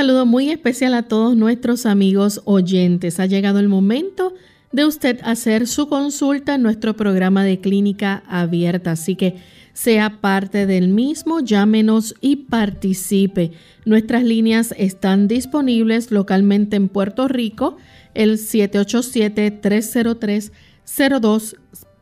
Saludo muy especial a todos nuestros amigos oyentes. Ha llegado el momento de usted hacer su consulta en nuestro programa de clínica abierta, así que sea parte del mismo, llámenos y participe. Nuestras líneas están disponibles localmente en Puerto Rico, el 787-303-02,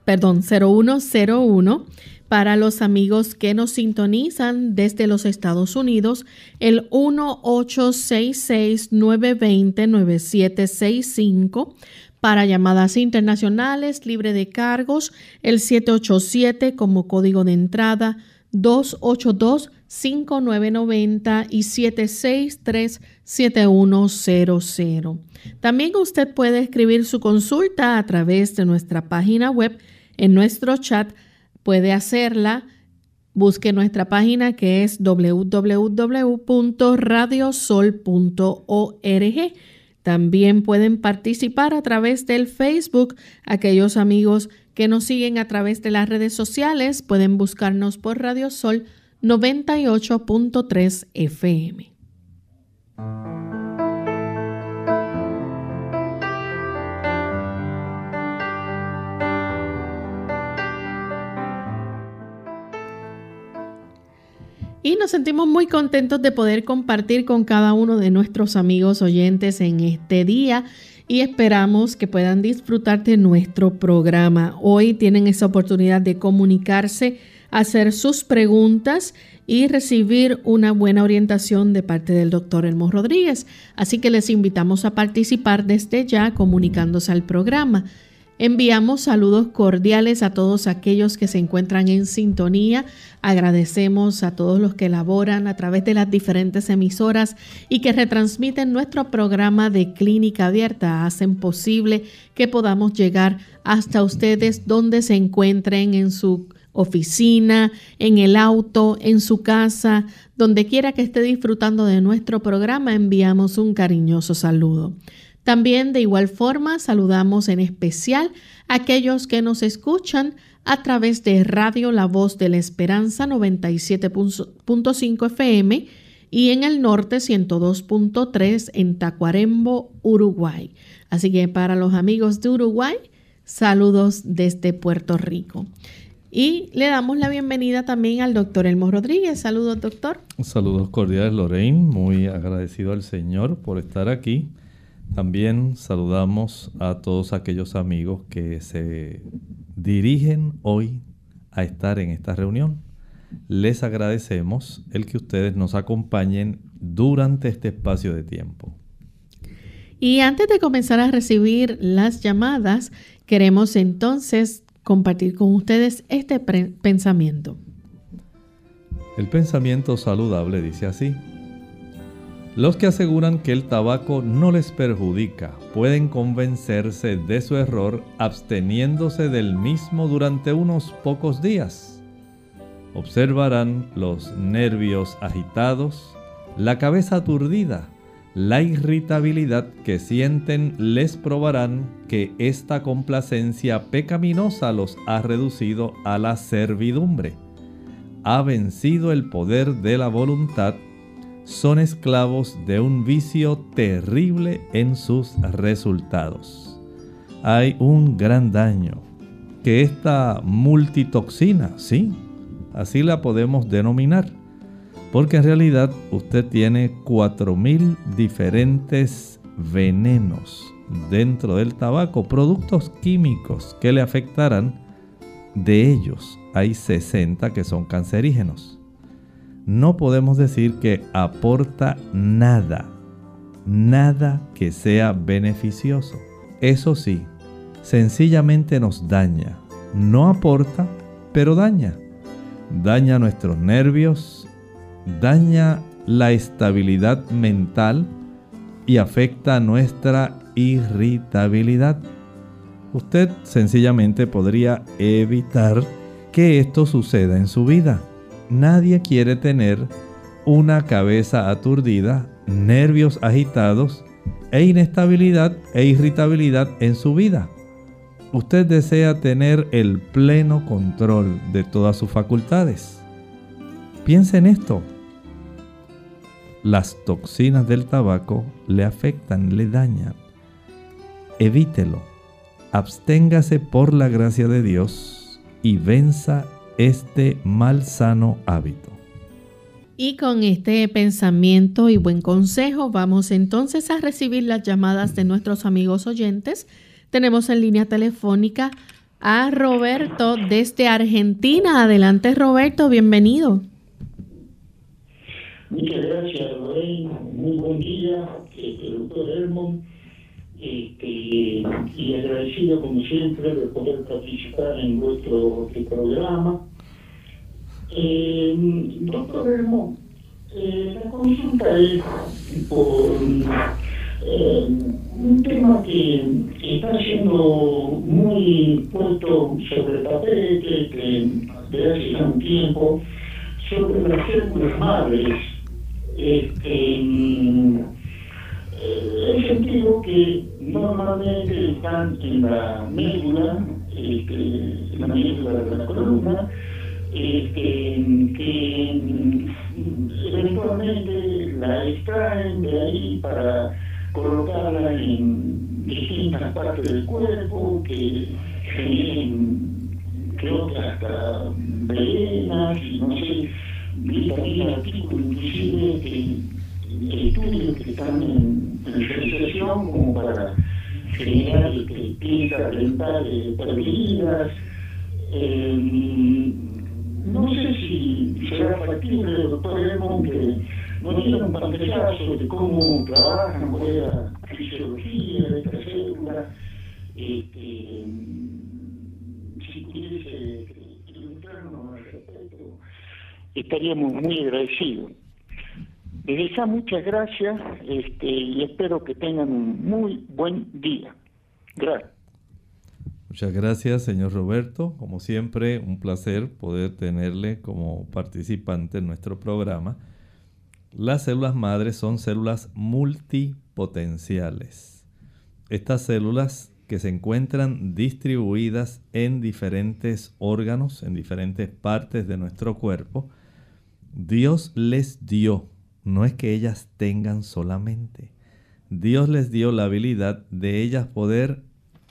perdón, 0101 para los amigos que nos sintonizan desde los Estados Unidos, el 1866-920-9765. Para llamadas internacionales libre de cargos, el 787 como código de entrada, 282-5990 y 763-7100. También usted puede escribir su consulta a través de nuestra página web en nuestro chat puede hacerla. Busque nuestra página que es www.radiosol.org. También pueden participar a través del Facebook. Aquellos amigos que nos siguen a través de las redes sociales pueden buscarnos por Radio Sol 98.3 FM. Y nos sentimos muy contentos de poder compartir con cada uno de nuestros amigos oyentes en este día y esperamos que puedan disfrutar de nuestro programa. Hoy tienen esa oportunidad de comunicarse, hacer sus preguntas y recibir una buena orientación de parte del doctor Elmo Rodríguez. Así que les invitamos a participar desde ya comunicándose al programa. Enviamos saludos cordiales a todos aquellos que se encuentran en sintonía. Agradecemos a todos los que laboran a través de las diferentes emisoras y que retransmiten nuestro programa de clínica abierta. Hacen posible que podamos llegar hasta ustedes donde se encuentren en su oficina, en el auto, en su casa, donde quiera que esté disfrutando de nuestro programa, enviamos un cariñoso saludo. También de igual forma saludamos en especial a aquellos que nos escuchan a través de Radio La Voz de la Esperanza 97.5 FM y en el norte 102.3 en Tacuarembo, Uruguay. Así que para los amigos de Uruguay, saludos desde Puerto Rico. Y le damos la bienvenida también al doctor Elmo Rodríguez. Saludos, doctor. Saludos cordiales, Lorraine. Muy agradecido al Señor por estar aquí también saludamos a todos aquellos amigos que se dirigen hoy a estar en esta reunión. les agradecemos el que ustedes nos acompañen durante este espacio de tiempo. Y antes de comenzar a recibir las llamadas, queremos entonces compartir con ustedes este pensamiento. El pensamiento saludable dice así. Los que aseguran que el tabaco no les perjudica pueden convencerse de su error absteniéndose del mismo durante unos pocos días. Observarán los nervios agitados, la cabeza aturdida, la irritabilidad que sienten les probarán que esta complacencia pecaminosa los ha reducido a la servidumbre ha vencido el poder de la voluntad, son esclavos de un vicio terrible en sus resultados. Hay un gran daño que esta multitoxina, sí, así la podemos denominar, porque en realidad usted tiene 4.000 diferentes venenos dentro del tabaco, productos químicos que le afectarán. De ellos, hay 60 que son cancerígenos. No podemos decir que aporta nada, nada que sea beneficioso. Eso sí, sencillamente nos daña. No aporta, pero daña. Daña nuestros nervios, daña la estabilidad mental y afecta nuestra irritabilidad. Usted sencillamente podría evitar que esto suceda en su vida. Nadie quiere tener una cabeza aturdida, nervios agitados e inestabilidad e irritabilidad en su vida. Usted desea tener el pleno control de todas sus facultades. Piense en esto. Las toxinas del tabaco le afectan, le dañan. Evítelo. Absténgase por la gracia de Dios y venza este malsano hábito. Y con este pensamiento y buen consejo vamos entonces a recibir las llamadas de nuestros amigos oyentes. Tenemos en línea telefónica a Roberto desde Argentina. Adelante Roberto, bienvenido. Muchas gracias, Lorena. Muy buen día, este, doctor Hermon este, y agradecido como siempre de poder participar en vuestro programa. Eh, doctor Hermón, eh, la consulta es por eh, un tema que, está siendo muy puesto sobre el tapete que desde hace un tiempo sobre las células madres. Este, eh, sentido que normalmente están en la médula, este, en la médula de la columna, este, que mm, eventualmente la extraen de ahí para colocarla en distintas partes del cuerpo, que generen, creo que hasta venas, no sé, vi también artículos inclusive que estudios que están en, realización como para generar este, piezas dentales perdidas. Eh, no sé si será factible, doctor Edmond, que nos diera un pantallazo de cómo trabajan, cuál es la fisiología de esta célula. Este, si pudiese preguntarnos al respecto, estaríamos muy agradecidos. Desde muchas gracias este, y espero que tengan un muy buen día. Gracias. Muchas gracias, señor Roberto. Como siempre, un placer poder tenerle como participante en nuestro programa. Las células madres son células multipotenciales. Estas células que se encuentran distribuidas en diferentes órganos, en diferentes partes de nuestro cuerpo, Dios les dio no es que ellas tengan solamente. Dios les dio la habilidad de ellas poder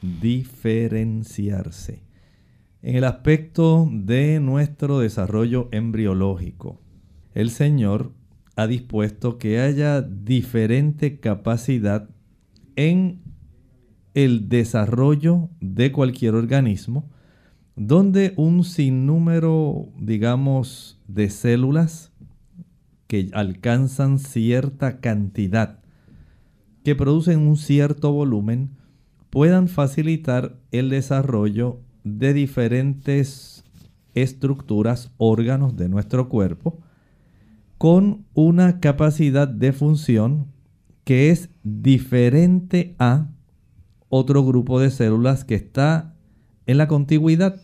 diferenciarse. En el aspecto de nuestro desarrollo embriológico, el Señor ha dispuesto que haya diferente capacidad en el desarrollo de cualquier organismo, donde un sinnúmero, digamos, de células que alcanzan cierta cantidad, que producen un cierto volumen, puedan facilitar el desarrollo de diferentes estructuras, órganos de nuestro cuerpo, con una capacidad de función que es diferente a otro grupo de células que está en la contigüidad.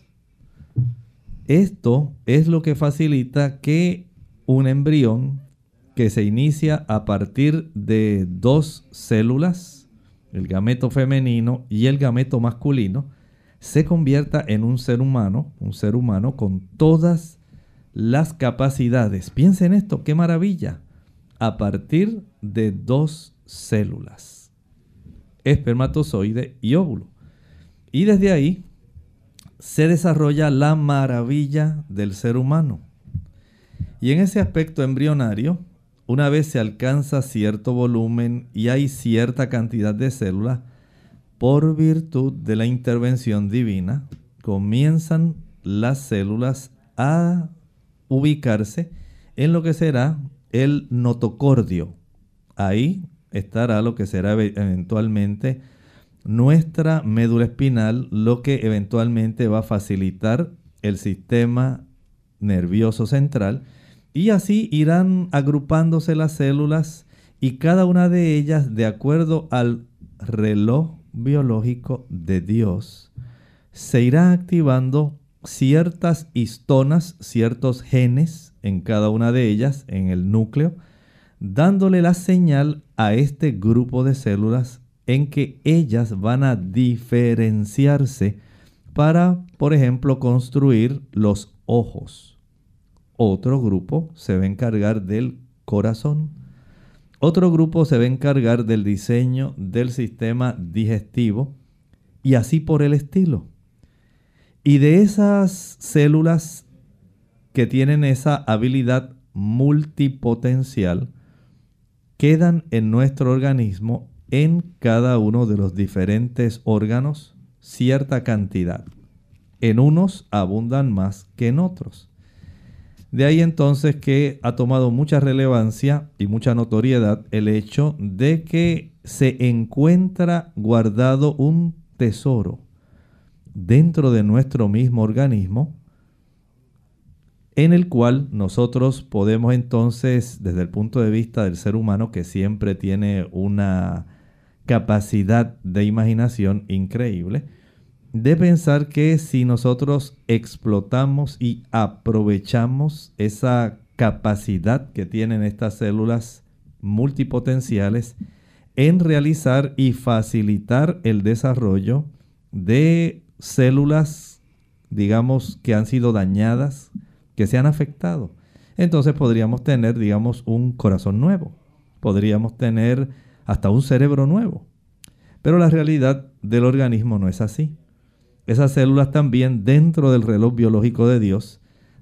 Esto es lo que facilita que un embrión que se inicia a partir de dos células, el gameto femenino y el gameto masculino, se convierta en un ser humano, un ser humano con todas las capacidades. Piensen esto, qué maravilla. A partir de dos células, espermatozoide y óvulo. Y desde ahí se desarrolla la maravilla del ser humano. Y en ese aspecto embrionario, una vez se alcanza cierto volumen y hay cierta cantidad de células, por virtud de la intervención divina, comienzan las células a ubicarse en lo que será el notocordio. Ahí estará lo que será eventualmente nuestra médula espinal, lo que eventualmente va a facilitar el sistema nervioso central y así irán agrupándose las células y cada una de ellas de acuerdo al reloj biológico de Dios se irá activando ciertas histonas, ciertos genes en cada una de ellas, en el núcleo, dándole la señal a este grupo de células en que ellas van a diferenciarse para, por ejemplo, construir los ojos. Otro grupo se va a encargar del corazón. Otro grupo se va a encargar del diseño del sistema digestivo y así por el estilo. Y de esas células que tienen esa habilidad multipotencial, quedan en nuestro organismo, en cada uno de los diferentes órganos, cierta cantidad. En unos abundan más que en otros. De ahí entonces que ha tomado mucha relevancia y mucha notoriedad el hecho de que se encuentra guardado un tesoro dentro de nuestro mismo organismo, en el cual nosotros podemos entonces, desde el punto de vista del ser humano, que siempre tiene una capacidad de imaginación increíble, de pensar que si nosotros explotamos y aprovechamos esa capacidad que tienen estas células multipotenciales en realizar y facilitar el desarrollo de células, digamos, que han sido dañadas, que se han afectado. Entonces podríamos tener, digamos, un corazón nuevo. Podríamos tener hasta un cerebro nuevo. Pero la realidad del organismo no es así. Esas células también dentro del reloj biológico de Dios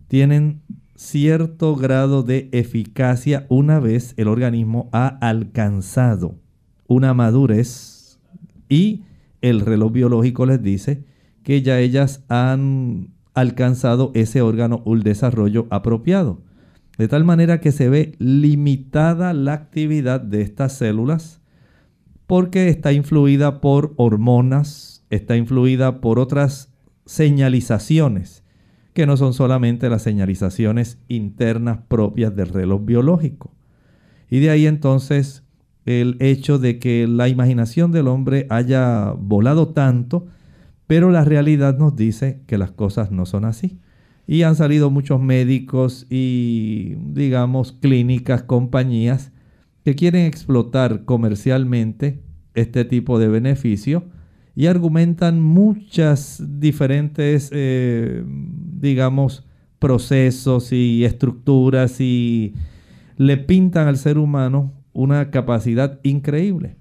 tienen cierto grado de eficacia una vez el organismo ha alcanzado una madurez y el reloj biológico les dice que ya ellas han alcanzado ese órgano o el desarrollo apropiado. De tal manera que se ve limitada la actividad de estas células porque está influida por hormonas, está influida por otras señalizaciones que no son solamente las señalizaciones internas propias del reloj biológico. Y de ahí entonces el hecho de que la imaginación del hombre haya volado tanto pero la realidad nos dice que las cosas no son así. Y han salido muchos médicos y, digamos, clínicas, compañías que quieren explotar comercialmente este tipo de beneficio y argumentan muchas diferentes, eh, digamos, procesos y estructuras y le pintan al ser humano una capacidad increíble,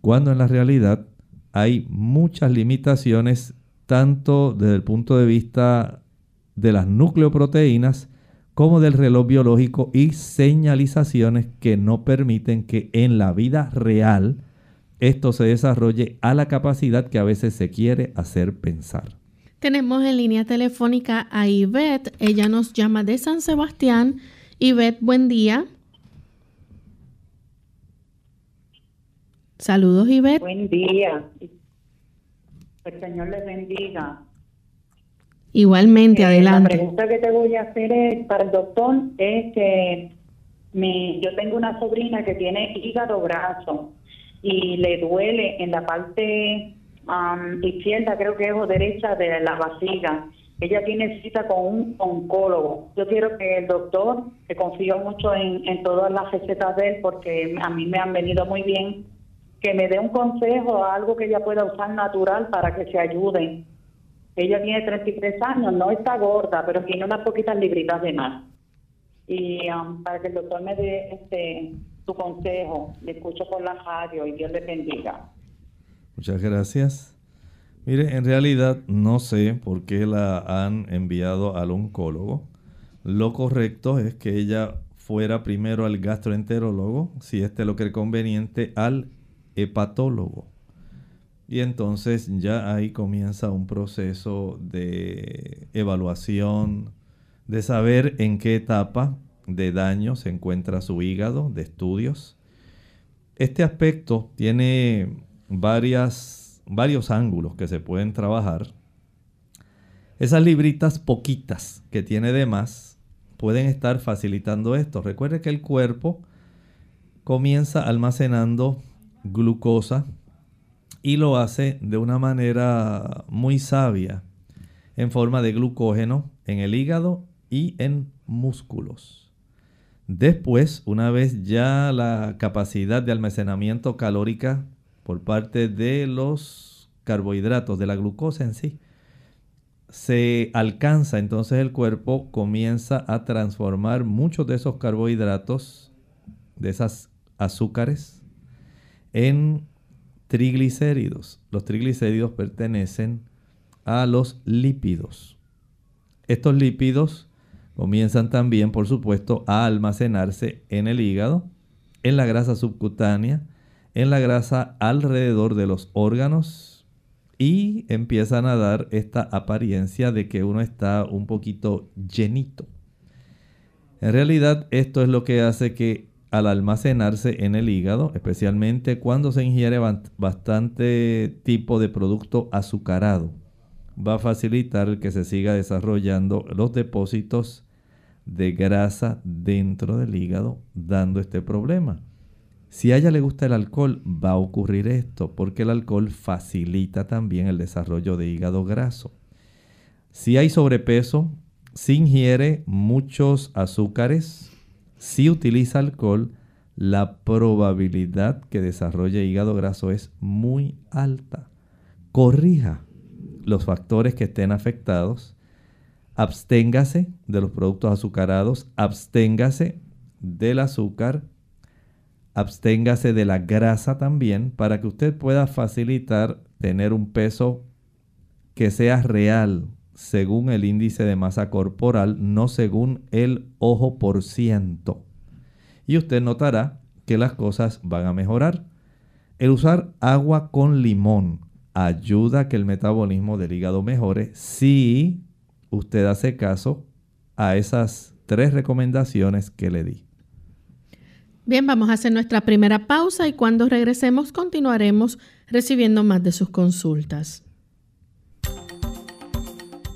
cuando en la realidad hay muchas limitaciones, tanto desde el punto de vista de las nucleoproteínas como del reloj biológico y señalizaciones que no permiten que en la vida real esto se desarrolle a la capacidad que a veces se quiere hacer pensar. Tenemos en línea telefónica a Ivette. Ella nos llama de San Sebastián. Ivette, buen día. Saludos, Ivette. Buen día. El Señor les bendiga. Igualmente, eh, adelante. La pregunta que te voy a hacer es, para el doctor es que mi, yo tengo una sobrina que tiene hígado graso y le duele en la parte izquierda, creo que es o derecha de la vasiga. Ella tiene cita con un oncólogo. Yo quiero que el doctor, que confío mucho en, todas las recetas de él porque a mí me han venido muy bien, que me dé un consejo, algo que ella pueda usar natural para que se ayude. Ella tiene 33 años, no está gorda, pero tiene unas poquitas libritas de más. Y para que el doctor me dé este su consejo, le escucho por la radio y Dios le bendiga. Muchas gracias. Mire, en realidad no sé por qué la han enviado al oncólogo. Lo correcto es que ella fuera primero al gastroenterólogo, si este lo cree conveniente, al hepatólogo. Y entonces ya ahí comienza un proceso de evaluación, de saber en qué etapa de daño se encuentra su hígado, de estudios. Este aspecto tiene varias, varios ángulos que se pueden trabajar. Esas libritas poquitas que tiene de más pueden estar facilitando esto. Recuerde que el cuerpo comienza almacenando glucosa y lo hace de una manera muy sabia en forma de glucógeno en el hígado y en músculos. Después, una vez ya la capacidad de almacenamiento calórica por parte de los carbohidratos, de la glucosa en sí, se alcanza, entonces el cuerpo comienza a transformar muchos de esos carbohidratos, de esas azúcares, en triglicéridos. Los triglicéridos pertenecen a los lípidos. Estos lípidos comienzan también, por supuesto, a almacenarse en el hígado, en la grasa subcutánea, en la grasa alrededor de los órganos y empiezan a dar esta apariencia de que uno está un poquito llenito. En realidad esto es lo que hace que al almacenarse en el hígado, especialmente cuando se ingiere bastante tipo de producto azucarado, va a facilitar que se siga desarrollando los depósitos de grasa dentro del hígado, dando este problema. Si a ella le gusta el alcohol, va a ocurrir esto, porque el alcohol facilita también el desarrollo de hígado graso. Si hay sobrepeso, si ingiere muchos azúcares, si utiliza alcohol, la probabilidad que desarrolle hígado graso es muy alta. Corrija los factores que estén afectados. Absténgase de los productos azucarados. Absténgase del azúcar. Absténgase de la grasa también para que usted pueda facilitar tener un peso que sea real, según el índice de masa corporal, no según el ojo por ciento. Y usted notará que las cosas van a mejorar. El usar agua con limón ayuda a que el metabolismo del hígado mejore si usted hace caso a esas tres recomendaciones que le di. Bien, vamos a hacer nuestra primera pausa y cuando regresemos continuaremos recibiendo más de sus consultas.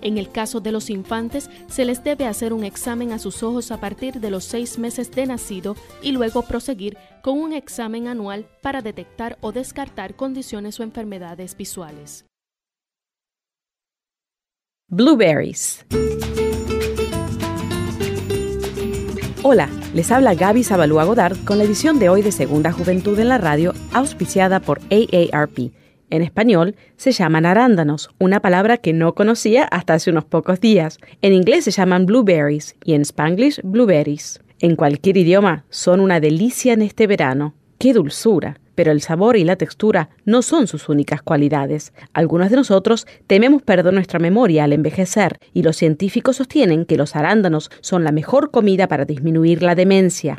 En el caso de los infantes, se les debe hacer un examen a sus ojos a partir de los seis meses de nacido y luego proseguir con un examen anual para detectar o descartar condiciones o enfermedades visuales. Blueberries. Hola, les habla Gaby Zabalúa Godard con la edición de hoy de Segunda Juventud en la Radio, auspiciada por AARP en español se llaman arándanos, una palabra que no conocía hasta hace unos pocos días. En inglés se llaman blueberries y en spanglish blueberries. En cualquier idioma son una delicia en este verano. ¡Qué dulzura! pero el sabor y la textura no son sus únicas cualidades. Algunos de nosotros tememos perder nuestra memoria al envejecer y los científicos sostienen que los arándanos son la mejor comida para disminuir la demencia.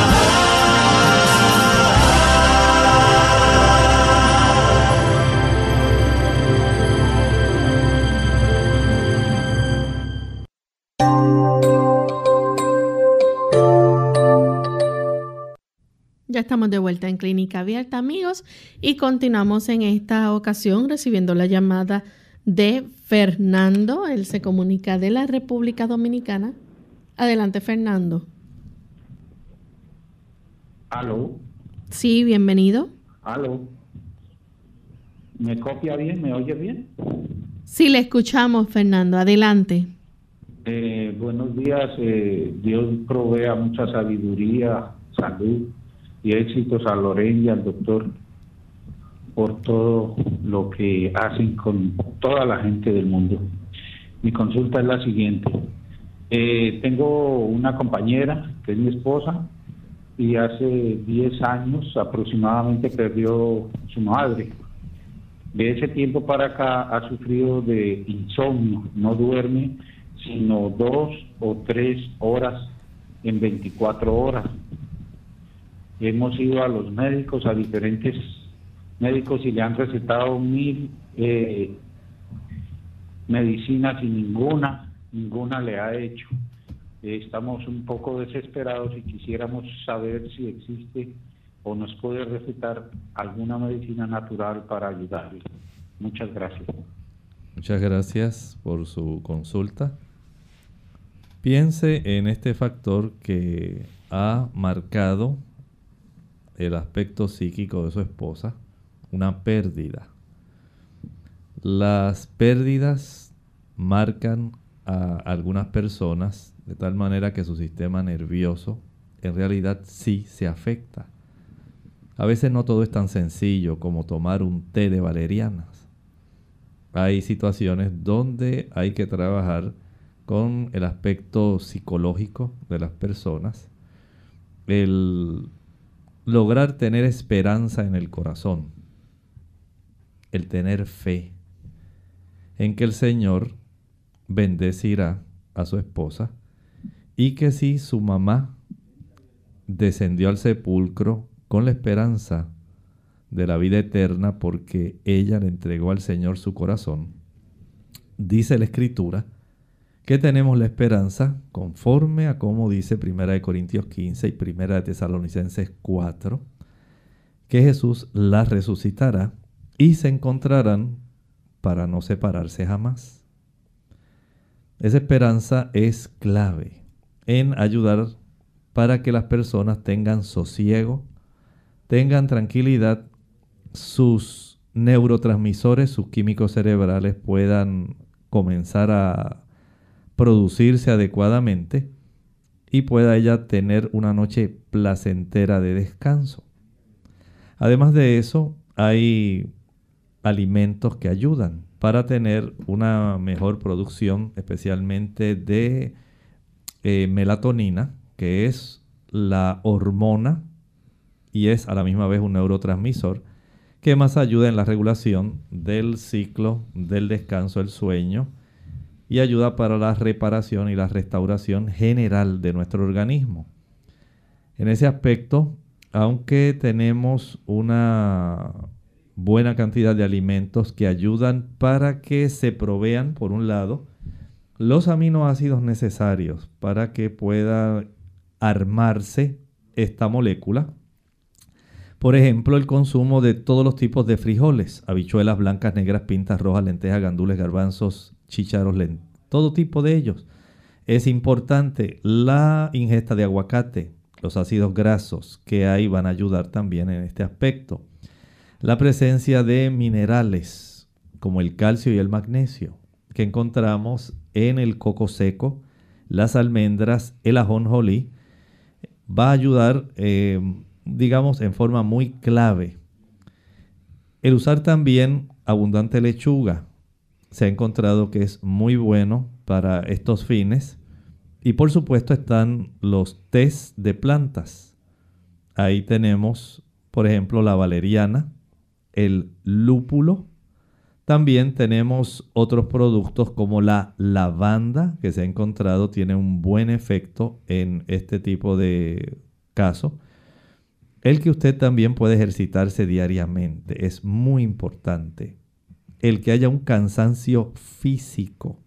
Ya estamos de vuelta en Clínica Abierta, amigos, y continuamos en esta ocasión recibiendo la llamada de Fernando. Él se comunica de la República Dominicana. Adelante, Fernando. Aló. Sí, bienvenido. Aló. ¿Me copia bien? ¿Me oye bien? Sí, le escuchamos, Fernando. Adelante. Eh, buenos días. Eh, Dios provea mucha sabiduría, salud y éxitos a Lorena y al doctor por todo lo que hacen con toda la gente del mundo. Mi consulta es la siguiente. Eh, tengo una compañera que es mi esposa y hace 10 años aproximadamente perdió su madre. De ese tiempo para acá ha sufrido de insomnio, no duerme sino dos o tres horas en 24 horas hemos ido a los médicos, a diferentes médicos y le han recetado mil eh, medicinas y ninguna, ninguna le ha hecho. Estamos un poco desesperados y quisiéramos saber si existe o nos puede recetar alguna medicina natural para ayudarle. Muchas gracias. Muchas gracias por su consulta. Piense en este factor que ha marcado el aspecto psíquico de su esposa, una pérdida. Las pérdidas marcan a algunas personas de tal manera que su sistema nervioso en realidad sí se afecta. A veces no todo es tan sencillo como tomar un té de valerianas. Hay situaciones donde hay que trabajar con el aspecto psicológico de las personas, el lograr tener esperanza en el corazón, el tener fe en que el Señor bendecirá a su esposa y que si su mamá descendió al sepulcro con la esperanza de la vida eterna porque ella le entregó al Señor su corazón, dice la Escritura, que tenemos la esperanza conforme a como dice 1 Corintios 15 y 1 Tesalonicenses 4, que Jesús la resucitará y se encontrarán para no separarse jamás. Esa esperanza es clave en ayudar para que las personas tengan sosiego, tengan tranquilidad, sus neurotransmisores, sus químicos cerebrales puedan comenzar a producirse adecuadamente y pueda ella tener una noche placentera de descanso. Además de eso, hay alimentos que ayudan para tener una mejor producción, especialmente de eh, melatonina, que es la hormona y es a la misma vez un neurotransmisor que más ayuda en la regulación del ciclo del descanso, el sueño, y ayuda para la reparación y la restauración general de nuestro organismo. En ese aspecto, aunque tenemos una buena cantidad de alimentos que ayudan para que se provean, por un lado, los aminoácidos necesarios para que pueda armarse esta molécula. Por ejemplo, el consumo de todos los tipos de frijoles, habichuelas blancas, negras, pintas, rojas, lentejas, gandules, garbanzos, chícharos, todo tipo de ellos. Es importante la ingesta de aguacate, los ácidos grasos que hay van a ayudar también en este aspecto. La presencia de minerales como el calcio y el magnesio que encontramos en el coco seco, las almendras, el ajonjolí, va a ayudar, eh, digamos, en forma muy clave. El usar también abundante lechuga se ha encontrado que es muy bueno para estos fines. Y por supuesto están los tés de plantas. Ahí tenemos, por ejemplo, la valeriana, el lúpulo. También tenemos otros productos como la lavanda, que se ha encontrado tiene un buen efecto en este tipo de caso. El que usted también puede ejercitarse diariamente es muy importante. El que haya un cansancio físico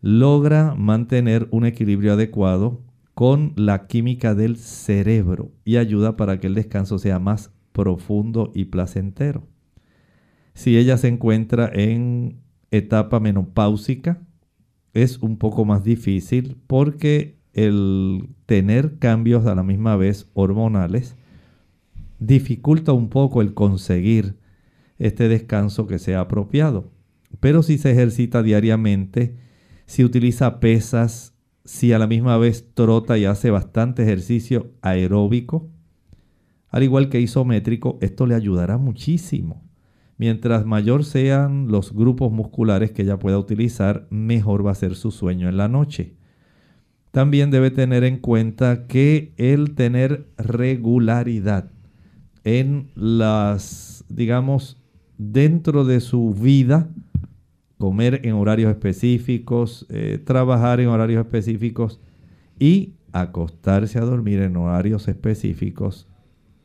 logra mantener un equilibrio adecuado con la química del cerebro y ayuda para que el descanso sea más profundo y placentero. Si ella se encuentra en etapa menopáusica, es un poco más difícil porque el tener cambios a la misma vez hormonales dificulta un poco el conseguir este descanso que sea apropiado. Pero si se ejercita diariamente, si utiliza pesas, si a la misma vez trota y hace bastante ejercicio aeróbico, al igual que isométrico, esto le ayudará muchísimo. Mientras mayor sean los grupos musculares que ella pueda utilizar, mejor va a ser su sueño en la noche. También debe tener en cuenta que el tener regularidad en las, digamos, dentro de su vida, comer en horarios específicos, eh, trabajar en horarios específicos y acostarse a dormir en horarios específicos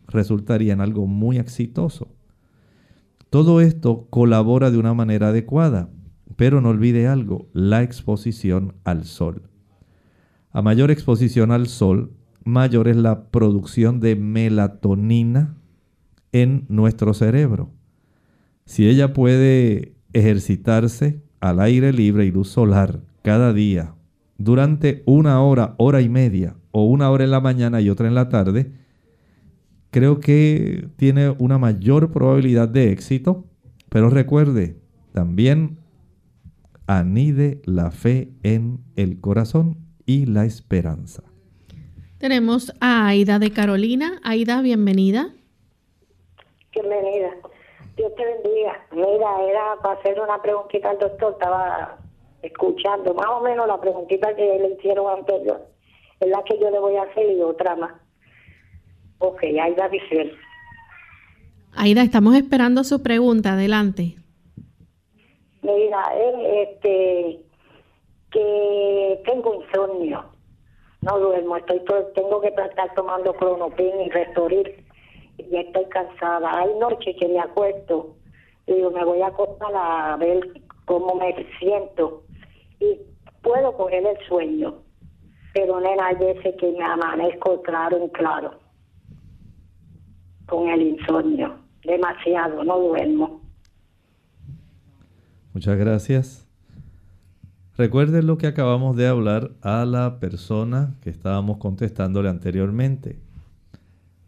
resultaría en algo muy exitoso. Todo esto colabora de una manera adecuada, pero no olvide algo, la exposición al sol. A mayor exposición al sol, mayor es la producción de melatonina en nuestro cerebro. Si ella puede ejercitarse al aire libre y luz solar cada día durante una hora, hora y media, o una hora en la mañana y otra en la tarde, creo que tiene una mayor probabilidad de éxito. Pero recuerde, también anide la fe en el corazón y la esperanza. Tenemos a Aida de Carolina. Aida, bienvenida. Bienvenida. Dios te bendiga. Mira, era para hacer una preguntita al doctor, estaba escuchando más o menos la preguntita que le hicieron anterior. Es la que yo le voy a hacer y otra más. Ok, Aida dice. Aida, estamos esperando su pregunta. Adelante. Mira, este, que tengo insomnio. No duermo, estoy tengo que estar tomando clonopin y ya estoy cansada. Hay noches que me acuesto y me voy a acostar a ver cómo me siento y puedo coger el sueño, pero nena, hay veces que me amanezco claro en claro con el insomnio, demasiado, no duermo. Muchas gracias. Recuerden lo que acabamos de hablar a la persona que estábamos contestándole anteriormente.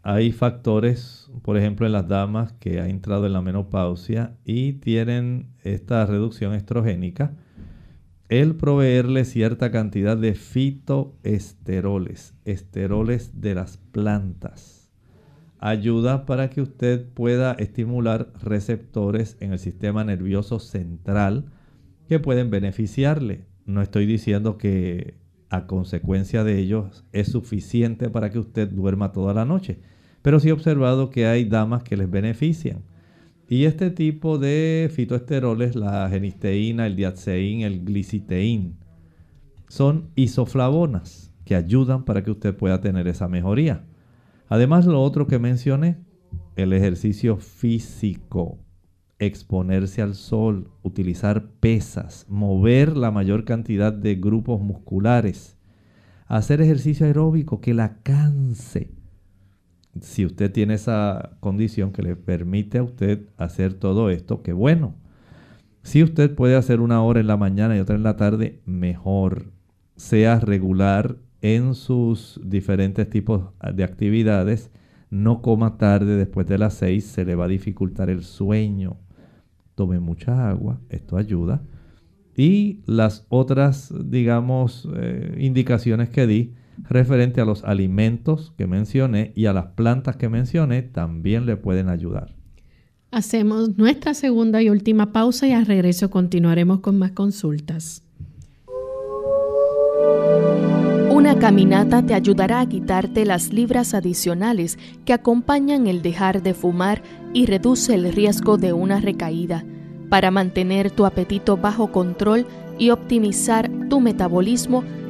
Hay factores, por ejemplo, en las damas que han entrado en la menopausia y tienen esta reducción estrogénica el proveerle cierta cantidad de fitoesteroles, esteroles de las plantas. Ayuda para que usted pueda estimular receptores en el sistema nervioso central que pueden beneficiarle. No estoy diciendo que a consecuencia de ellos es suficiente para que usted duerma toda la noche, pero sí he observado que hay damas que les benefician. Y este tipo de fitoesteroles, la genisteína, el diaceín, el gliciteín, son isoflavonas que ayudan para que usted pueda tener esa mejoría. Además, lo otro que mencioné, el ejercicio físico, exponerse al sol, utilizar pesas, mover la mayor cantidad de grupos musculares, hacer ejercicio aeróbico que la canse si usted tiene esa condición que le permite a usted hacer todo esto, qué bueno. Si usted puede hacer una hora en la mañana y otra en la tarde, mejor. Sea regular en sus diferentes tipos de actividades. No coma tarde después de las seis, se le va a dificultar el sueño. Tome mucha agua, esto ayuda. Y las otras, digamos, eh, indicaciones que di, referente a los alimentos que mencioné y a las plantas que mencioné también le pueden ayudar. Hacemos nuestra segunda y última pausa y al regreso continuaremos con más consultas. Una caminata te ayudará a quitarte las libras adicionales que acompañan el dejar de fumar y reduce el riesgo de una recaída. Para mantener tu apetito bajo control y optimizar tu metabolismo,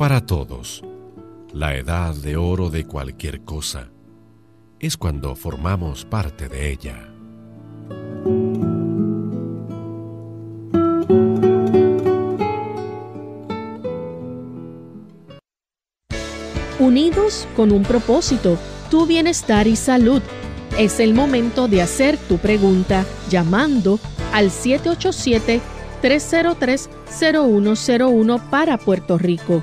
Para todos, la edad de oro de cualquier cosa es cuando formamos parte de ella. Unidos con un propósito, tu bienestar y salud. Es el momento de hacer tu pregunta llamando al 787-303-0101 para Puerto Rico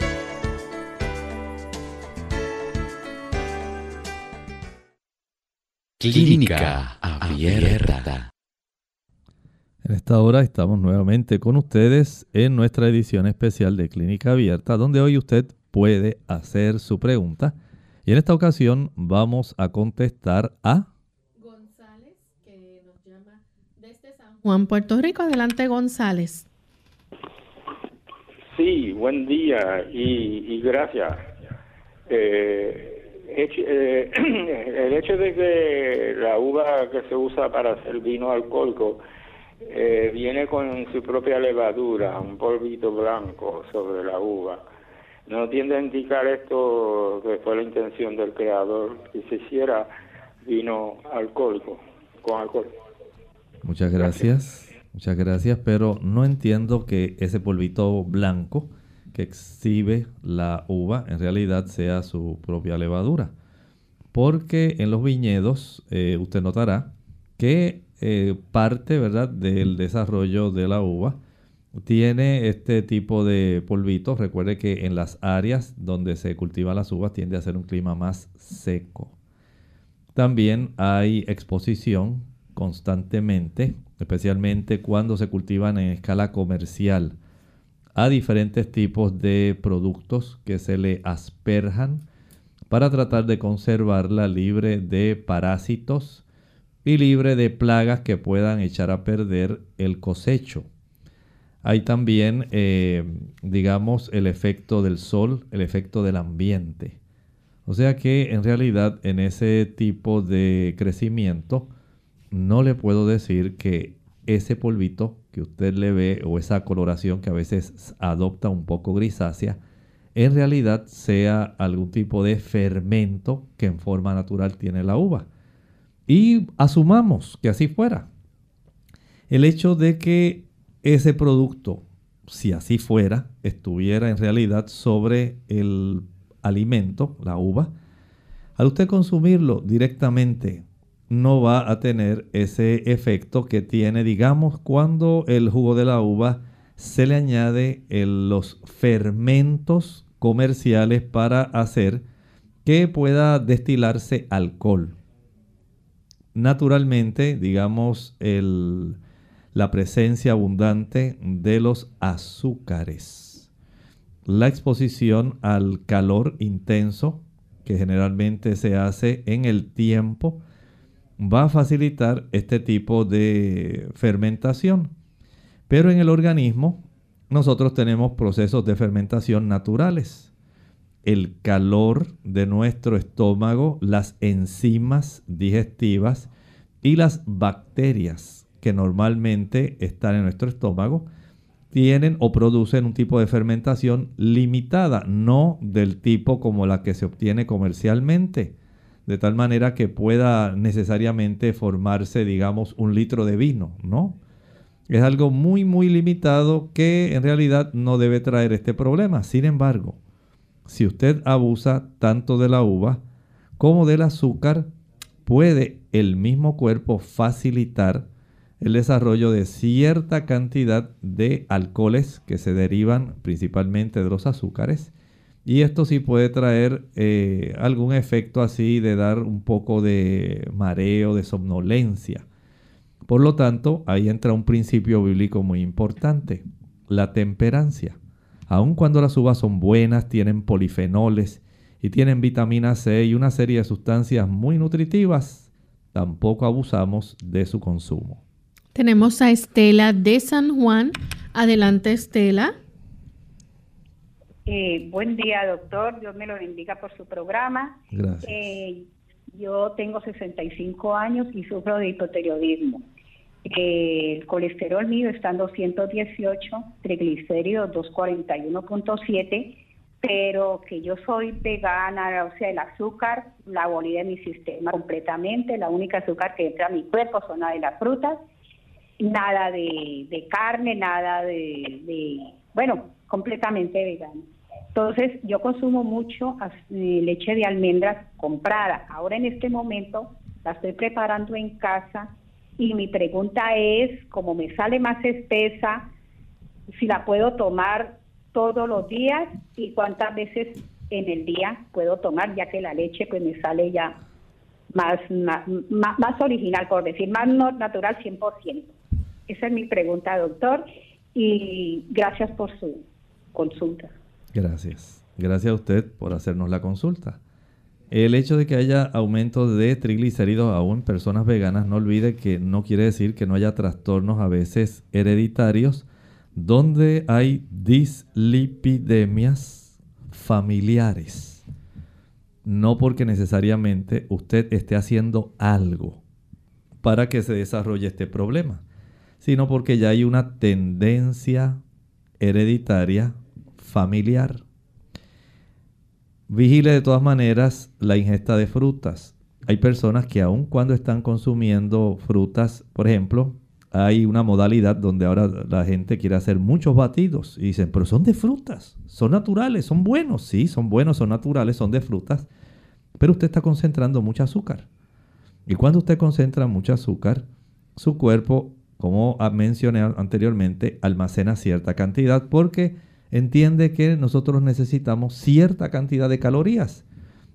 Clínica Abierta. En esta hora estamos nuevamente con ustedes en nuestra edición especial de Clínica Abierta, donde hoy usted puede hacer su pregunta. Y en esta ocasión vamos a contestar a González, que nos llama desde San Juan, Puerto Rico. Adelante, González. Sí, buen día y, y gracias. Eh, eh, el hecho de que la uva que se usa para hacer vino alcohólico eh, viene con su propia levadura, un polvito blanco sobre la uva. No tiende a indicar esto que fue la intención del creador, que se hiciera vino alcohólico, con alcohol. Muchas gracias, muchas gracias, pero no entiendo que ese polvito blanco que exhibe la uva en realidad sea su propia levadura. Porque en los viñedos eh, usted notará que eh, parte ¿verdad? del desarrollo de la uva tiene este tipo de polvitos. Recuerde que en las áreas donde se cultivan las uvas tiende a ser un clima más seco. También hay exposición constantemente, especialmente cuando se cultivan en escala comercial a diferentes tipos de productos que se le asperjan para tratar de conservarla libre de parásitos y libre de plagas que puedan echar a perder el cosecho. Hay también, eh, digamos, el efecto del sol, el efecto del ambiente. O sea que en realidad en ese tipo de crecimiento no le puedo decir que ese polvito que usted le ve o esa coloración que a veces adopta un poco grisácea, en realidad sea algún tipo de fermento que en forma natural tiene la uva. Y asumamos que así fuera. El hecho de que ese producto, si así fuera, estuviera en realidad sobre el alimento, la uva, al usted consumirlo directamente, no va a tener ese efecto que tiene, digamos, cuando el jugo de la uva se le añade los fermentos comerciales para hacer que pueda destilarse alcohol. Naturalmente, digamos, la presencia abundante de los azúcares. La exposición al calor intenso, que generalmente se hace en el tiempo, va a facilitar este tipo de fermentación. Pero en el organismo nosotros tenemos procesos de fermentación naturales. El calor de nuestro estómago, las enzimas digestivas y las bacterias que normalmente están en nuestro estómago tienen o producen un tipo de fermentación limitada, no del tipo como la que se obtiene comercialmente de tal manera que pueda necesariamente formarse, digamos, un litro de vino, ¿no? Es algo muy, muy limitado que en realidad no debe traer este problema. Sin embargo, si usted abusa tanto de la uva como del azúcar, puede el mismo cuerpo facilitar el desarrollo de cierta cantidad de alcoholes que se derivan principalmente de los azúcares y esto sí puede traer eh, algún efecto así de dar un poco de mareo, de somnolencia. Por lo tanto, ahí entra un principio bíblico muy importante, la temperancia. Aun cuando las uvas son buenas, tienen polifenoles y tienen vitamina C y una serie de sustancias muy nutritivas, tampoco abusamos de su consumo. Tenemos a Estela de San Juan. Adelante, Estela. Eh, buen día, doctor. Dios me lo bendiga por su programa. Gracias. Eh, yo tengo 65 años y sufro de hipotiroidismo. Eh, el colesterol mío está en 218, triglicéridos 241.7, pero que yo soy vegana, o sea, el azúcar la abolí de mi sistema completamente. La única azúcar que entra a mi cuerpo son la de las frutas. Nada de, carne, nada de, de, bueno, completamente vegano. Entonces, yo consumo mucho eh, leche de almendras comprada. Ahora en este momento la estoy preparando en casa y mi pregunta es, como me sale más espesa, si la puedo tomar todos los días y cuántas veces en el día puedo tomar, ya que la leche pues me sale ya más, más, más original, por decir, más natural 100%. Esa es mi pregunta, doctor, y gracias por su consulta. Gracias. Gracias a usted por hacernos la consulta. El hecho de que haya aumento de triglicéridos aún en personas veganas, no olvide que no quiere decir que no haya trastornos a veces hereditarios donde hay dislipidemias familiares. No porque necesariamente usted esté haciendo algo para que se desarrolle este problema, sino porque ya hay una tendencia hereditaria familiar. Vigile de todas maneras la ingesta de frutas. Hay personas que aun cuando están consumiendo frutas, por ejemplo, hay una modalidad donde ahora la gente quiere hacer muchos batidos y dicen, pero son de frutas, son naturales, son buenos, sí, son buenos, son naturales, son de frutas, pero usted está concentrando mucho azúcar. Y cuando usted concentra mucho azúcar, su cuerpo, como mencioné anteriormente, almacena cierta cantidad porque entiende que nosotros necesitamos cierta cantidad de calorías.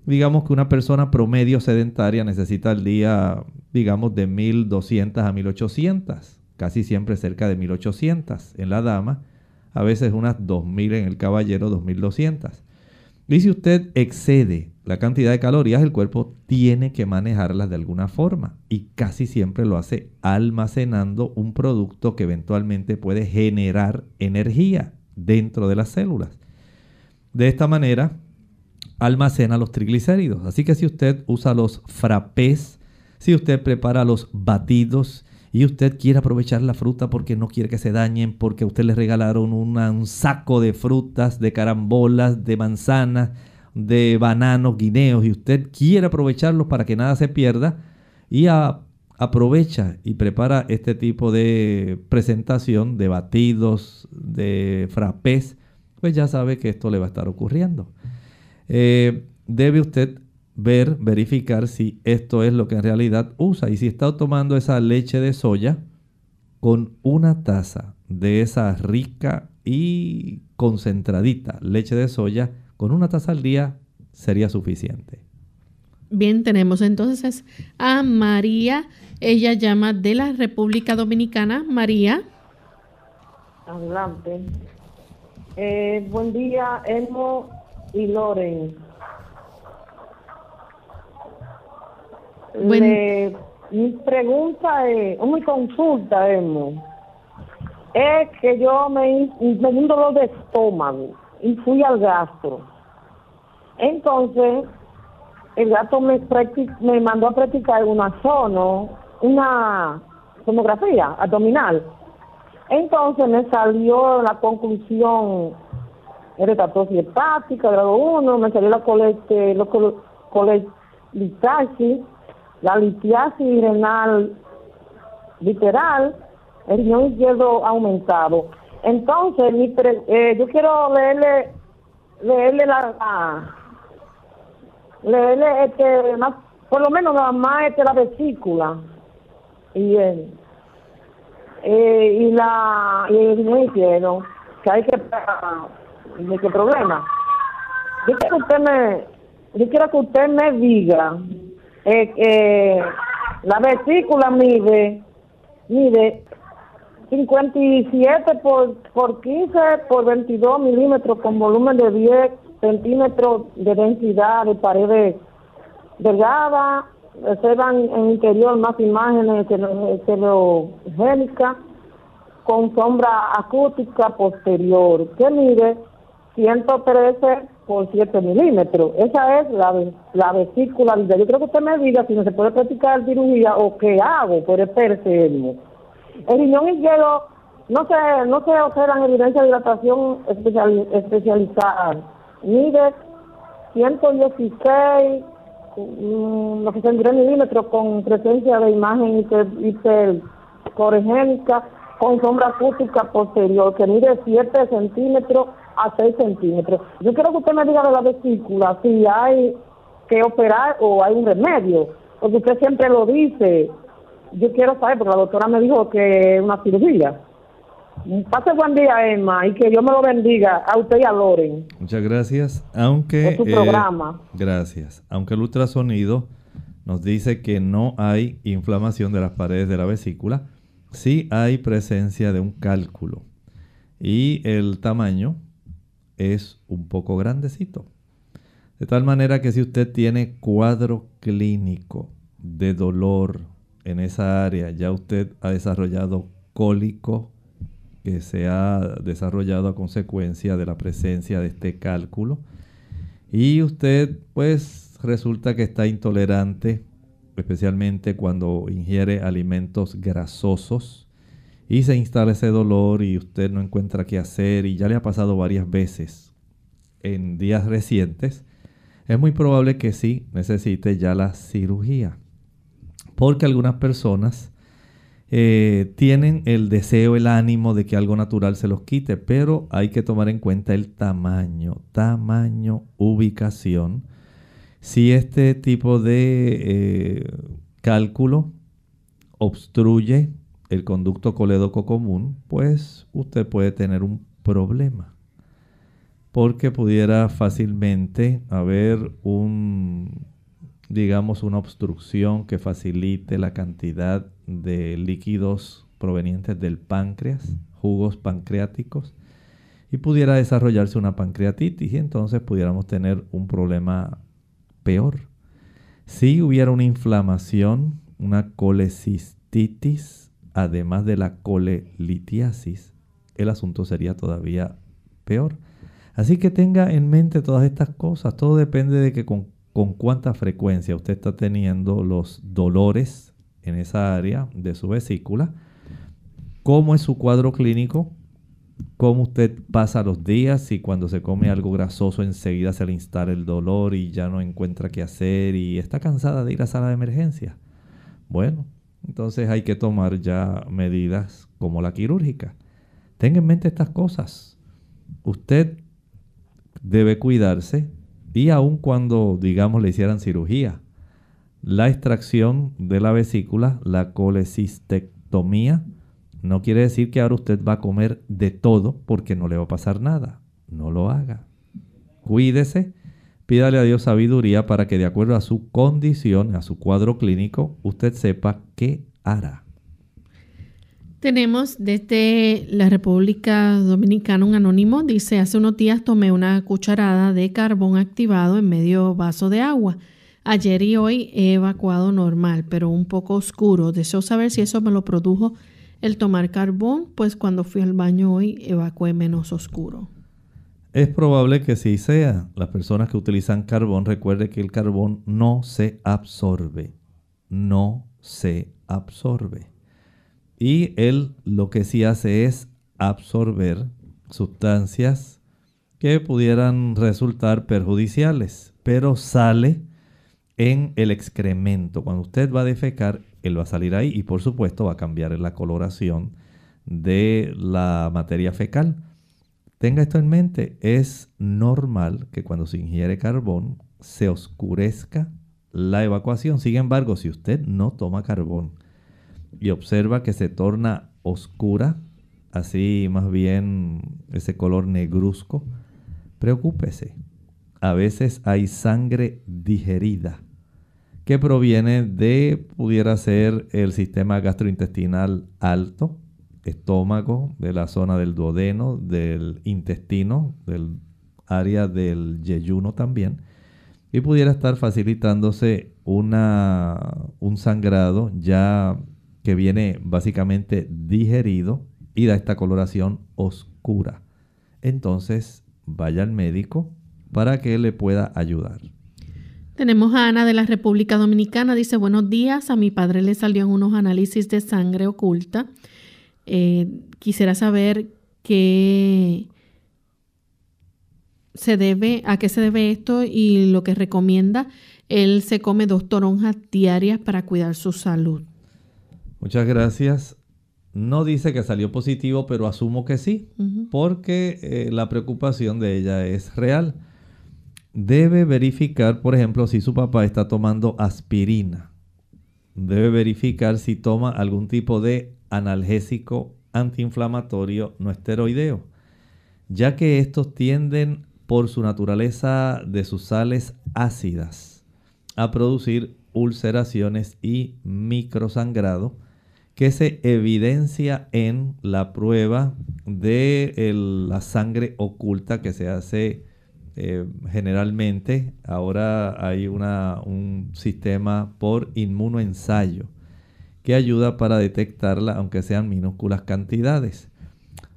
Digamos que una persona promedio sedentaria necesita al día, digamos, de 1200 a 1800, casi siempre cerca de 1800 en la dama, a veces unas 2000 en el caballero, 2200. Y si usted excede la cantidad de calorías, el cuerpo tiene que manejarlas de alguna forma y casi siempre lo hace almacenando un producto que eventualmente puede generar energía dentro de las células. De esta manera, almacena los triglicéridos. Así que si usted usa los frappés, si usted prepara los batidos y usted quiere aprovechar la fruta porque no quiere que se dañen, porque a usted le regalaron un saco de frutas, de carambolas, de manzanas, de bananos, guineos y usted quiere aprovecharlos para que nada se pierda y aprovecha y prepara este tipo de presentación de batidos, de frappés, pues ya sabe que esto le va a estar ocurriendo. Eh, debe usted ver, verificar si esto es lo que en realidad usa y si está tomando esa leche de soya con una taza de esa rica y concentradita leche de soya, con una taza al día sería suficiente. Bien, tenemos entonces a María. Ella llama de la República Dominicana. María. Adelante. Eh, buen día, Elmo y Loren. mi pregunta es, o mi consulta, Elmo, es que yo me, me un dolor de estómago y fui al gastro. Entonces, el gato me, me mandó a practicar una zona, una tomografía abdominal. Entonces me salió la conclusión eretatosis hepática, grado 1, me salió la colectivización, la litiasis renal literal, el riñón izquierdo aumentado. Entonces, mi eh, yo quiero leerle, leerle la, leerle este, más, por lo menos nada más este, la vesícula y el, eh, y la y el izquierdo, que hay que ¿de qué problema? Yo quiero que usted me, yo quiero que usted me diga eh, eh, la vesícula mide, mide 57 por, por 15 por 22 milímetros con volumen de 10 centímetros de densidad de paredes delgadas. Se dan en interior más imágenes heterogénicas con sombra acústica posterior que mide 113 por 7 milímetros. Esa es la, la vesícula. Yo creo que usted me diga si no se puede practicar cirugía o qué hago por percebio. El riñón izquierdo no se, no se observan evidencia de dilatación especial, especializada. Mide 116, mm, lo que 3 milímetros con presencia de imagen hiper, hipercorregénica con sombra acústica posterior que mide 7 centímetros a 6 centímetros. Yo quiero que usted me diga de la vesícula si hay que operar o hay un remedio, porque usted siempre lo dice. Yo quiero saber, porque la doctora me dijo que es una cirugía. Pase buen día, Emma, y que Dios me lo bendiga a usted y a Loren. Muchas gracias. Aunque. Por su programa. Eh, gracias. Aunque el ultrasonido nos dice que no hay inflamación de las paredes de la vesícula, sí hay presencia de un cálculo. Y el tamaño es un poco grandecito. De tal manera que si usted tiene cuadro clínico de dolor en esa área, ya usted ha desarrollado cólico que se ha desarrollado a consecuencia de la presencia de este cálculo y usted pues resulta que está intolerante especialmente cuando ingiere alimentos grasosos y se instala ese dolor y usted no encuentra qué hacer y ya le ha pasado varias veces en días recientes, es muy probable que sí necesite ya la cirugía. Porque algunas personas eh, tienen el deseo, el ánimo de que algo natural se los quite, pero hay que tomar en cuenta el tamaño, tamaño, ubicación. Si este tipo de eh, cálculo obstruye el conducto colédoco común, pues usted puede tener un problema. Porque pudiera fácilmente haber un, digamos, una obstrucción que facilite la cantidad de líquidos provenientes del páncreas, jugos pancreáticos, y pudiera desarrollarse una pancreatitis y entonces pudiéramos tener un problema peor. Si hubiera una inflamación, una colecistitis, además de la colelitiasis, el asunto sería todavía peor. Así que tenga en mente todas estas cosas. Todo depende de que con, con cuánta frecuencia usted está teniendo los dolores en esa área de su vesícula, cómo es su cuadro clínico, cómo usted pasa los días, y cuando se come algo grasoso enseguida se le instala el dolor y ya no encuentra qué hacer y está cansada de ir a sala de emergencia. Bueno, entonces hay que tomar ya medidas como la quirúrgica. Tenga en mente estas cosas. Usted debe cuidarse y aun cuando, digamos, le hicieran cirugía, la extracción de la vesícula, la colecistectomía, no quiere decir que ahora usted va a comer de todo porque no le va a pasar nada. No lo haga. Cuídese, pídale a Dios sabiduría para que de acuerdo a su condición, a su cuadro clínico, usted sepa qué hará. Tenemos desde la República Dominicana un anónimo, dice, hace unos días tomé una cucharada de carbón activado en medio vaso de agua. Ayer y hoy he evacuado normal, pero un poco oscuro. Deseo saber si eso me lo produjo el tomar carbón, pues cuando fui al baño hoy evacué menos oscuro. Es probable que sí sea. Las personas que utilizan carbón, recuerde que el carbón no se absorbe. No se absorbe. Y él lo que sí hace es absorber sustancias que pudieran resultar perjudiciales, pero sale en el excremento. Cuando usted va a defecar, él va a salir ahí y por supuesto va a cambiar la coloración de la materia fecal. Tenga esto en mente, es normal que cuando se ingiere carbón se oscurezca la evacuación. Sin embargo, si usted no toma carbón y observa que se torna oscura, así más bien ese color negruzco, preocúpese. A veces hay sangre digerida que proviene de, pudiera ser el sistema gastrointestinal alto, estómago, de la zona del duodeno, del intestino, del área del yeyuno también, y pudiera estar facilitándose una, un sangrado ya que viene básicamente digerido y da esta coloración oscura. Entonces, vaya al médico para que le pueda ayudar. Tenemos a Ana de la República Dominicana. Dice, buenos días, a mi padre le salieron unos análisis de sangre oculta. Eh, quisiera saber qué se debe, a qué se debe esto y lo que recomienda. Él se come dos toronjas diarias para cuidar su salud. Muchas gracias. No dice que salió positivo, pero asumo que sí, porque eh, la preocupación de ella es real debe verificar, por ejemplo, si su papá está tomando aspirina. Debe verificar si toma algún tipo de analgésico antiinflamatorio no esteroideo, ya que estos tienden por su naturaleza de sus sales ácidas a producir ulceraciones y microsangrado que se evidencia en la prueba de la sangre oculta que se hace eh, generalmente ahora hay un sistema por inmunoensayo que ayuda para detectarla aunque sean minúsculas cantidades.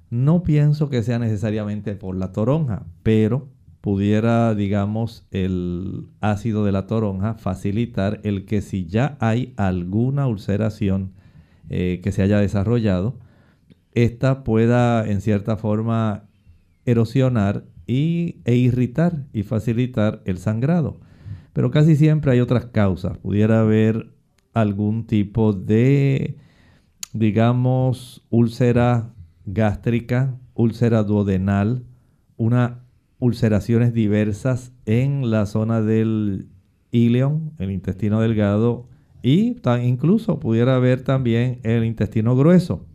No pienso que sea necesariamente por la toronja, pero pudiera, digamos, el ácido de la toronja facilitar el que si ya hay alguna ulceración eh, que se haya desarrollado, esta pueda en cierta forma erosionar e irritar y facilitar el sangrado. Pero casi siempre hay otras causas. Pudiera haber algún tipo de, digamos, úlcera gástrica, úlcera duodenal, unas ulceraciones diversas en la zona del ileón, el intestino delgado, y incluso pudiera haber también el intestino grueso.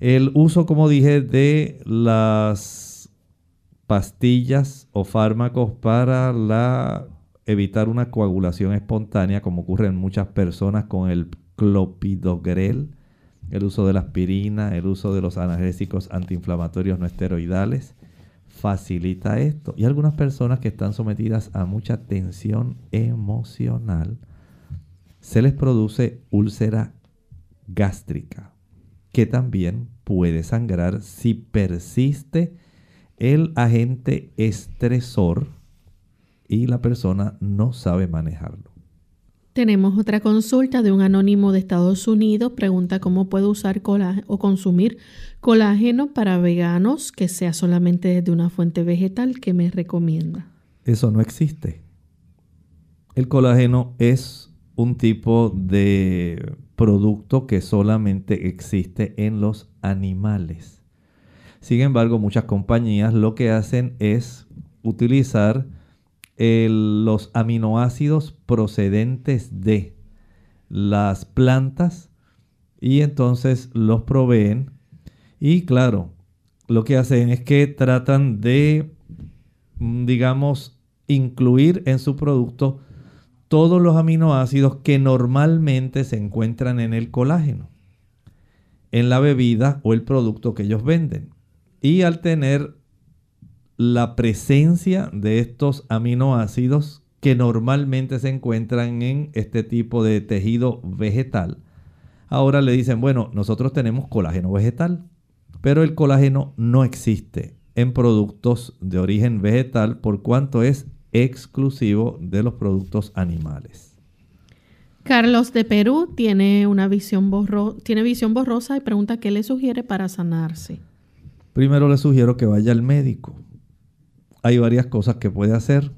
El uso, como dije, de las pastillas o fármacos para la, evitar una coagulación espontánea, como ocurre en muchas personas con el clopidogrel, el uso de la aspirina, el uso de los analgésicos antiinflamatorios no esteroidales, facilita esto. Y algunas personas que están sometidas a mucha tensión emocional, se les produce úlcera gástrica, que también puede sangrar si persiste el agente estresor y la persona no sabe manejarlo. Tenemos otra consulta de un anónimo de Estados Unidos. Pregunta cómo puedo usar colágeno o consumir colágeno para veganos que sea solamente desde una fuente vegetal. ¿Qué me recomienda? Eso no existe. El colágeno es un tipo de producto que solamente existe en los animales. Sin embargo, muchas compañías lo que hacen es utilizar los aminoácidos procedentes de las plantas y entonces los proveen. Y claro, lo que hacen es que tratan de, mm, digamos, incluir en su producto todos los aminoácidos que normalmente se encuentran en el colágeno, en la bebida o el producto que ellos venden. Y al tener la presencia de estos aminoácidos que normalmente se encuentran en este tipo de tejido vegetal. Ahora le dicen, bueno, nosotros tenemos colágeno vegetal, pero el colágeno no existe en productos de origen vegetal por cuanto es exclusivo de los productos animales. Carlos de Perú tiene una visión tiene visión borrosa y pregunta qué le sugiere para sanarse. Primero le sugiero que vaya al médico hay varias cosas que puede hacer.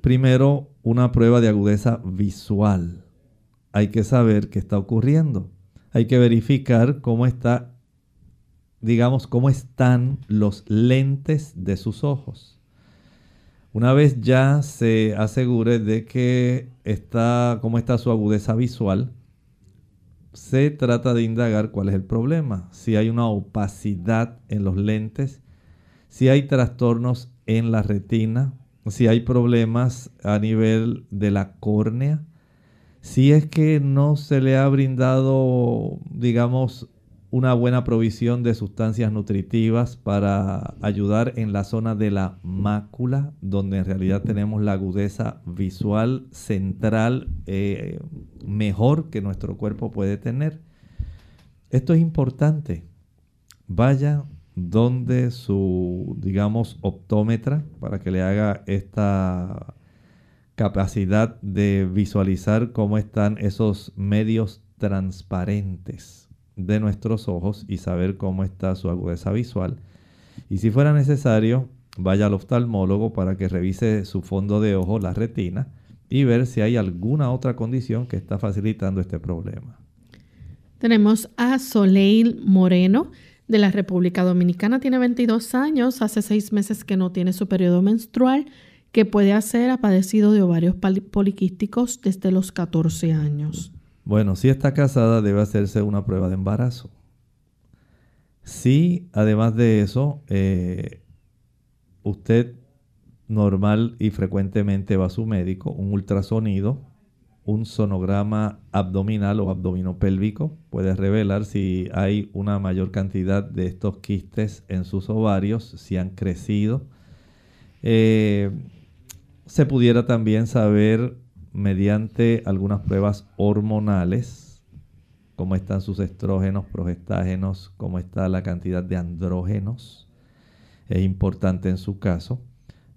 Primero, una prueba de agudeza visual. Hay que saber qué está ocurriendo. Hay que verificar cómo está, digamos, cómo están los lentes de sus ojos. Una vez ya se asegure de que está, cómo está su agudeza visual, se trata de indagar cuál es el problema. Si hay una opacidad en los lentes, si hay trastornos en la retina, si hay problemas a nivel de la córnea, si es que no se le ha brindado, digamos, una buena provisión de sustancias nutritivas para ayudar en la zona de la mácula, donde en realidad tenemos la agudeza visual central eh, mejor que nuestro cuerpo puede tener. Esto es importante. Vaya donde su, digamos, optómetra, para que le haga esta capacidad de visualizar cómo están esos medios transparentes de nuestros ojos y saber cómo está su agudeza visual. Y si fuera necesario, vaya al oftalmólogo para que revise su fondo de ojo, la retina, y ver si hay alguna otra condición que está facilitando este problema. Tenemos a Soleil Moreno de la República Dominicana. Tiene 22 años, hace seis meses que no tiene su periodo menstrual, que puede hacer ha padecido de ovarios poliquísticos desde los 14 años. Bueno, si está casada debe hacerse una prueba de embarazo. Si además de eso, eh, usted normal y frecuentemente va a su médico, un ultrasonido un sonograma abdominal o abdominopélvico puede revelar si hay una mayor cantidad de estos quistes en sus ovarios, si han crecido. Eh, se pudiera también saber mediante algunas pruebas hormonales cómo están sus estrógenos, progestágenos, cómo está la cantidad de andrógenos. Es importante en su caso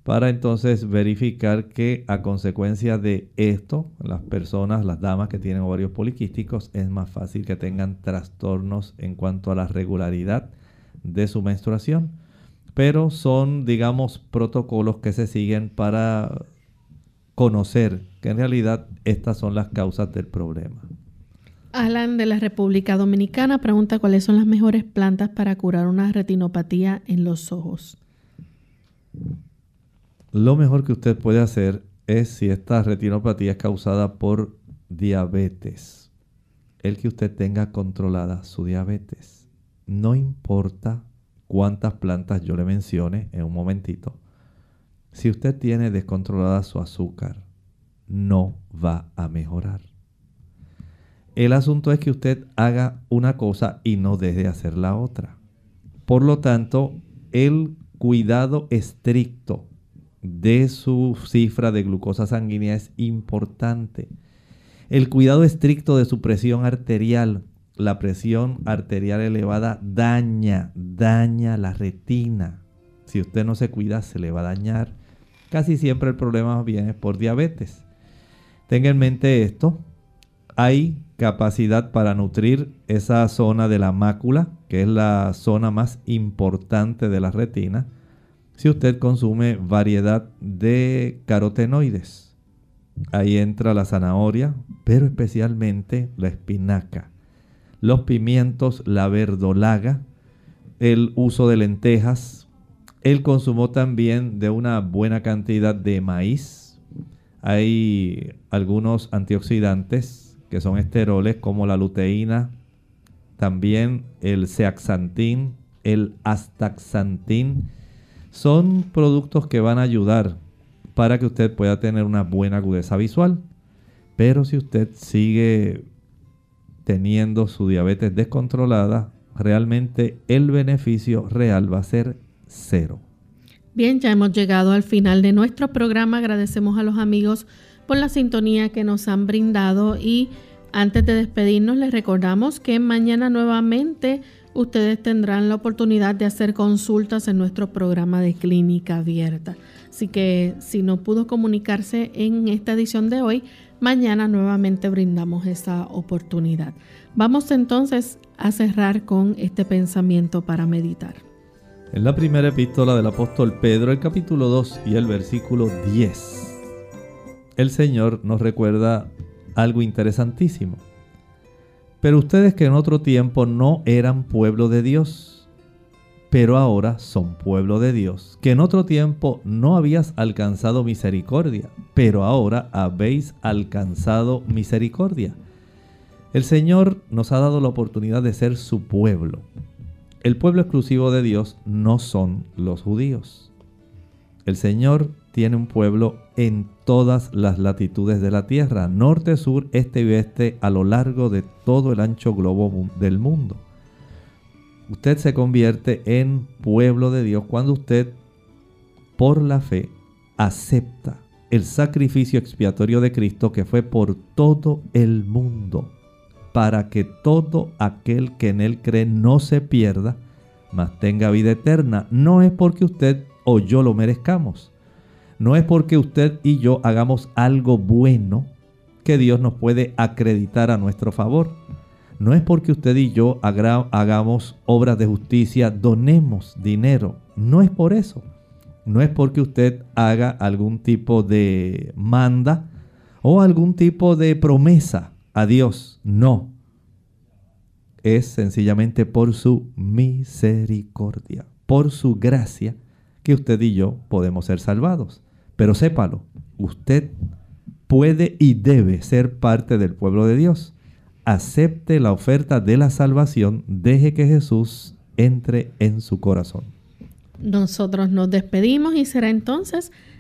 para entonces verificar que a consecuencia de esto, las personas, las damas que tienen ovarios poliquísticos, es más fácil que tengan trastornos en cuanto a la regularidad de su menstruación. Pero son, digamos, protocolos que se siguen para conocer que en realidad estas son las causas del problema. Alan de la República Dominicana pregunta cuáles son las mejores plantas para curar una retinopatía en los ojos. Lo mejor que usted puede hacer es si esta retinopatía es causada por diabetes, el que usted tenga controlada su diabetes. No importa cuántas plantas yo le mencione en un momentito. Si usted tiene descontrolada su azúcar, no va a mejorar. El asunto es que usted haga una cosa y no deje de hacer la otra. Por lo tanto, el cuidado estricto de su cifra de glucosa sanguínea es importante. El cuidado estricto de su presión arterial. La presión arterial elevada daña, daña la retina. Si usted no se cuida, se le va a dañar. Casi siempre el problema viene por diabetes. Tenga en mente esto. Hay capacidad para nutrir esa zona de la mácula, que es la zona más importante de la retina si usted consume variedad de carotenoides. Ahí entra la zanahoria, pero especialmente la espinaca, los pimientos, la verdolaga, el uso de lentejas, el consumo también de una buena cantidad de maíz. Hay algunos antioxidantes que son esteroles como la luteína, también el zeaxantín, el astaxantín son productos que van a ayudar para que usted pueda tener una buena agudeza visual. Pero si usted sigue teniendo su diabetes descontrolada, realmente el beneficio real va a ser cero. Bien, ya hemos llegado al final de nuestro programa. Agradecemos a los amigos por la sintonía que nos han brindado y antes de despedirnos les recordamos que mañana nuevamente ustedes tendrán la oportunidad de hacer consultas en nuestro programa de clínica abierta. Así que si no pudo comunicarse en esta edición de hoy, mañana nuevamente brindamos esa oportunidad. Vamos entonces a cerrar con este pensamiento para meditar. En la primera epístola del apóstol Pedro, el capítulo 2 y el versículo 10, el Señor nos recuerda algo interesantísimo. Pero ustedes que en otro tiempo no eran pueblo de Dios, pero ahora son pueblo de Dios, que en otro tiempo no habías alcanzado misericordia, pero ahora habéis alcanzado misericordia. El Señor nos ha dado la oportunidad de ser su pueblo. El pueblo exclusivo de Dios no son los judíos. El Señor tiene un pueblo en todas las latitudes de la Tierra, norte, sur, este y oeste, a lo largo de todo el ancho globo del mundo. Usted se convierte en pueblo de Dios cuando usted, por la fe, acepta el sacrificio expiatorio de Cristo que fue por todo el mundo, para que todo aquel que en él cree no se pierda, mas tenga vida eterna. No es porque usted o yo lo merezcamos no es porque usted y yo hagamos algo bueno que Dios nos puede acreditar a nuestro favor. No es porque usted y yo hagamos obras de justicia, donemos dinero. No es por eso. No es porque usted haga algún tipo de manda o algún tipo de promesa a Dios. No. Es sencillamente por su misericordia, por su gracia, que usted y yo podemos ser salvados. Pero sépalo, usted puede y debe ser parte del pueblo de Dios. Acepte la oferta de la salvación, deje que Jesús entre en su corazón. Nosotros nos despedimos y será entonces